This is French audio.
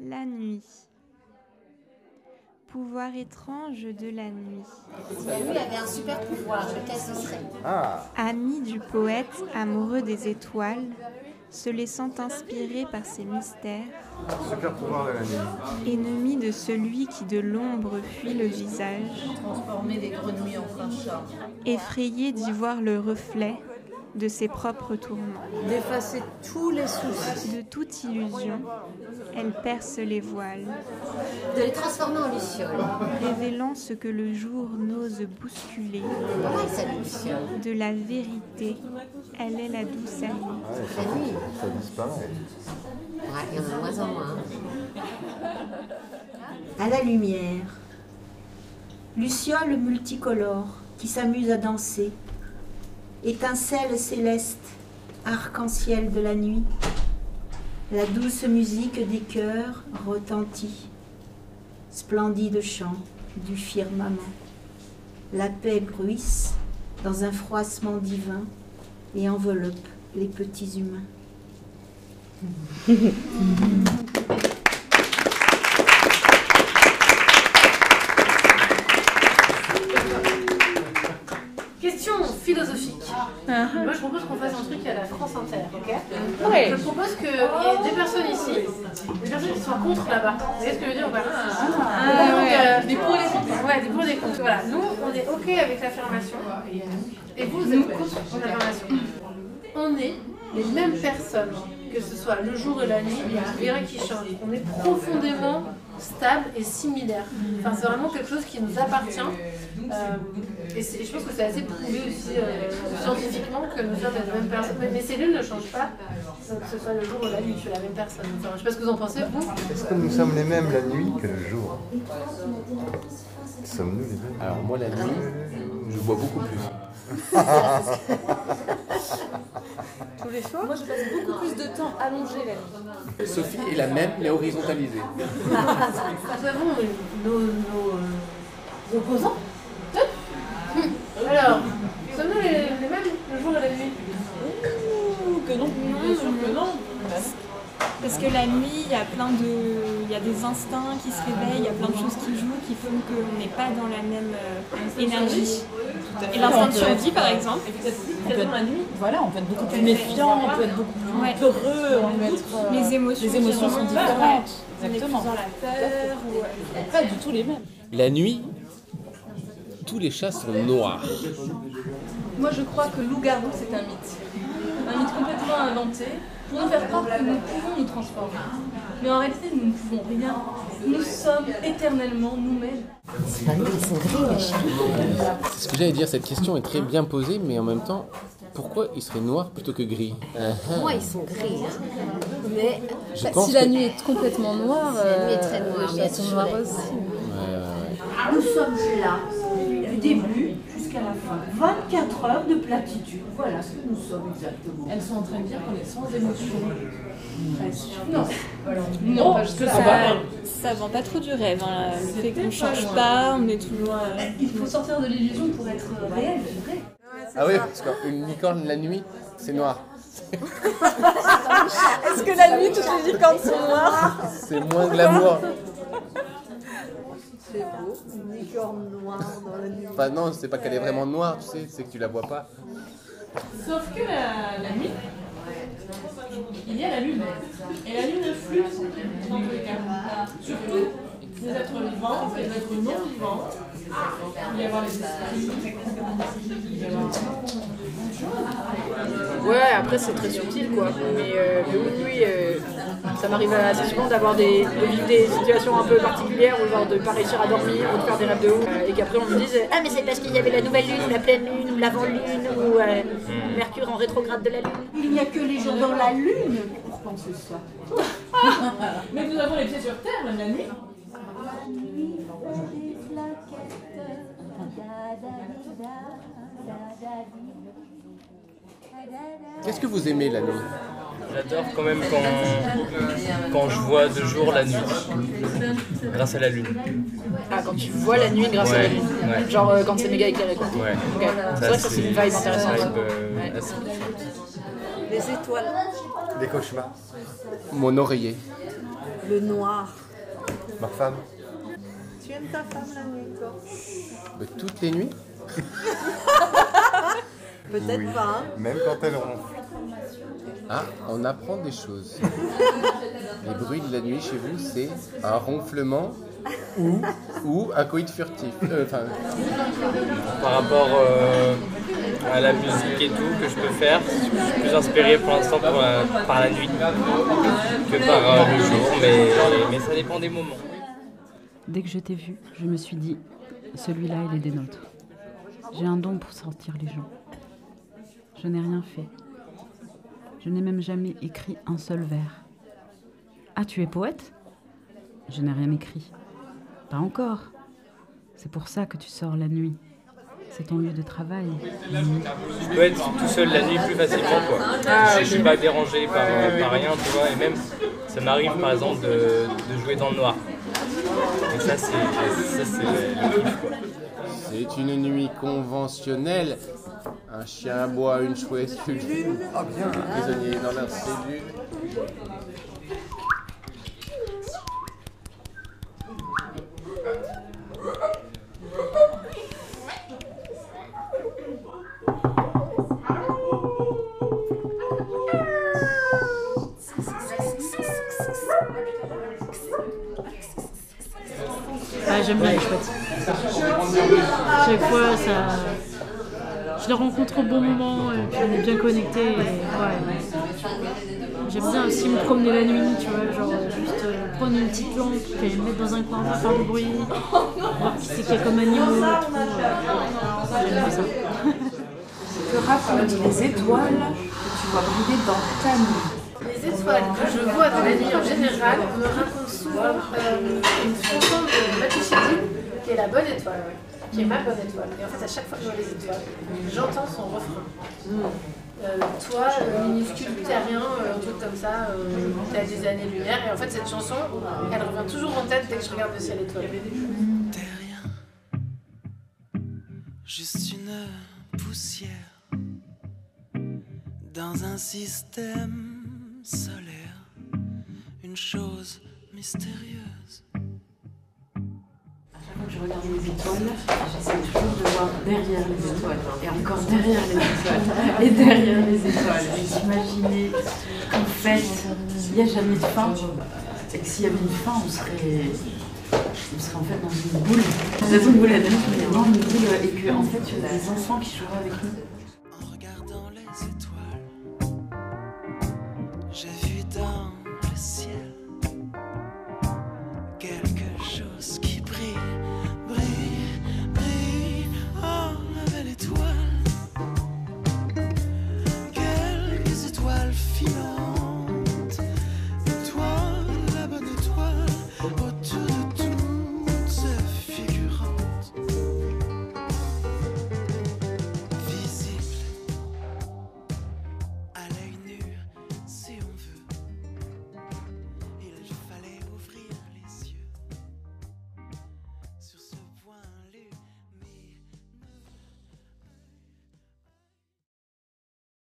La nuit. Pouvoir étrange de la nuit. La nuit avait un super pouvoir, lequel ce serait Ah, Ami du poète amoureux des étoiles, se laissant inspirer par ses mystères, super pouvoir de la nuit. ennemi de celui qui de l'ombre fuit le visage, Transformer des grenouilles en prince charmant. effrayé d'y voir le reflet de ses propres tourments. D'effacer tous les soucis. De toute illusion, elle perce les voiles, De les transformer en lucioles. révélant ce que le jour n'ose bousculer. De la vérité, elle est la douce amie. Ça disparaît. Ouais, il y en a de moins en moins. À la lumière. Luciole multicolore qui s'amuse à danser. Étincelle céleste, arc-en-ciel de la nuit. La douce musique des cœurs retentit. Splendide chant du firmament. La paix bruisse dans un froissement divin et enveloppe les petits humains. Question philosophique. Moi, je propose qu'on fasse un truc à la France Inter, ok Ouais. Je propose qu'il y ait des personnes ici, des personnes qui soient contre là-bas. Vous voyez ce que je veux dire ou pas Et donc, euh, Des pour et des contre. Ouais, des pour et des contre. Voilà, nous, on est ok avec l'affirmation. Et vous, vous êtes contre l'affirmation. On est les mêmes personnes, que ce soit le jour et la nuit, il n'y a rien qui change. On est profondément stable et similaire. Enfin, c'est vraiment quelque chose qui nous appartient. Euh, et, je pense que c'est assez prouvé aussi euh, scientifiquement que nous sommes les mêmes personnes. Mais mes cellules ne changent pas, que ce soit le jour ou la nuit, je suis la même personne. Enfin, je sais pas ce que vous en pensez, vous Est-ce que nous sommes les mêmes la nuit que le jour? Sommes-nous les mêmes? Alors moi la nuit, je bois beaucoup plus. Moi, je passe beaucoup plus de temps allongé la nuit. Sophie est la même mais horizontalisée. Nous avons nos, nos, euh, opposants Alors, sommes-nous les, les mêmes le jour et la nuit? Que non Bien sûr que non. Parce que la nuit, il y a plein de, il y a des instincts qui se réveillent, il y a plein de choses qui jouent qui font qu'on n'est pas dans la même euh, énergie. Et l'instinct de survie, par exemple. On peut être la nuit. Voilà, on peut être beaucoup plus méfiant, on peut être beaucoup plus Ouais. peureux, on peut être. euh, Les émotions, les émotions qui sont différentes. ouais. On est Exactement. plus dans la peur. ou- Pas du tout les mêmes. La nuit, tous les chats sont noirs. Moi, je crois que loup-garou, c'est un mythe. Un mythe complètement inventé pour nous faire croire que nous pouvons nous transformer. Mais en réalité, nous ne pouvons rien. Nous sommes éternellement nous-mêmes. C'est pas nous, ils sont gris, les chiens. C'est ce que j'allais dire, cette question est très bien posée, mais en même temps, pourquoi il serait noir plutôt que gris. Moi, ils sont gris. hein. Mais Je pense si la que- nuit est complètement noire, la nuit est euh, très noire, mais sont noirs la- aussi. Ouais, ouais, ouais. Nous sommes là, du début jusqu'à la fin. 24 heures de platitude. Voilà ce que nous sommes exactement. Elles sont en train de dire qu'on est sans émotion. Non, Non, pas jusque-là. Ça, ça vend pas trop du rêve, hein, le fait qu'on ne change pas, on est toujours. euh, Il faut sortir de l'illusion pour être réel, vrai. Ah oui, parce qu'une licorne la nuit, c'est noir. Est-ce que la nuit, toutes les licornes sont noires? C'est moins glamour. C'est beau, une licorne noire dans la nuit. Enfin non, c'est pas qu'elle est vraiment noire, tu sais, c'est que tu la vois pas. Sauf que la, la nuit, il y a la lune. Et la lune flûte dans tous les cas. Surtout des êtres vivants, des êtres non vivants. Il va y avoir les esprits. Il y Ouais, après c'est très subtil quoi. Mais, euh, mais oui, oui, euh, ça m'arrive assez souvent d'avoir des, de vivre des situations un peu particulières, ou genre de pas réussir à dormir, ou de faire des rêves de ouf, euh, et qu'après on me dise Ah, mais c'est parce qu'il y avait la nouvelle lune, ou la pleine lune, ou l'avant-lune, ou euh, Mercure en rétrograde de la lune. Il n'y a que les gens dans la lune pour penser ça. Mais nous avons les pieds sur terre, même la nuit. Qu'est-ce que vous aimez la nuit? J'adore quand même quand, quand je vois de jour la nuit, grâce à la lune. Ah, quand tu vois la nuit grâce à la lune. ouais. Genre euh, quand c'est méga éclairé quoi. Ouais. Ok. C'est vrai que ça c'est une vibe intéressante. vibe, euh, Ouais. assez- Les étoiles. Des cauchemars. Mon oreiller. Le noir. Ma femme Tu aimes ta femme la nuit, toi Bah, toutes les nuits? Peut-être Oui. pas. hein. Même quand elle ronfle. Ah, on apprend des choses. Les bruits de la nuit chez vous, c'est un ronflement ou, ou un coït furtif. Euh, Enfin, Par rapport euh, à la musique et tout que je peux faire, je suis plus inspiré pour l'instant par, la- par la nuit que par euh, le jour, mais, mais ça dépend des moments. Dès que je t'ai vu, je me suis dit, celui-là, il est des nôtres. J'ai un don pour sortir les gens. Je n'ai rien fait. Je n'ai même jamais écrit un seul vers. Ah, tu es poète? Je n'ai rien écrit. Pas encore. C'est pour ça que tu sors la nuit. C'est ton lieu de travail. Je peux être tout seul la nuit plus facilement quoi. je, je suis pas dérangé par, par rien, tu vois, et même ça m'arrive par exemple de, de jouer dans le noir. Et ça c'est ça, c'est le kiff quoi. c'est une nuit conventionnelle. Un chien aboie, une chouette, une Ah bien prisonnier dans leur cellule. Ah, j'aime bien les chouettes. Chaque fois, ça. Je les rencontre au bon moment et puis on est bien connectés. et ouais. J'aime bien aussi me promener la nuit, tu vois, genre juste euh, prendre une petite lampe, puis aller me mettre dans un coin pour faire du bruit, voir qui c'est qu'il y a comme animaux et tout. J'aime bien ça. Que racontent les étoiles que tu vois briller dans ta nuit? Les étoiles que je vois dans la nuit en général me racontent souvent euh, une chanson de Matushidi qui est la bonne étoile, ouais, qui est ma bonne étoile. Et en fait, à chaque fois que je vois les étoiles, j'entends son refrain. Euh, toi, euh, minuscule terrien, euh, un truc comme ça, euh, t'as des années-lumière. Et en fait, cette chanson, elle revient toujours en tête dès que je regarde le ciel étoilé. Juste une poussière dans un système solaire, une chose mystérieuse. Je regarde les étoiles, j'essaie toujours de voir derrière les étoiles, et encore derrière les étoiles, et derrière les étoiles, et d'imaginer qu'en fait, il n'y a jamais de fin, et que s'il y avait une fin, on serait, on serait en fait dans une boule, dans une boule à dans une boule, et que en fait, il y a des enfants qui joueraient avec nous.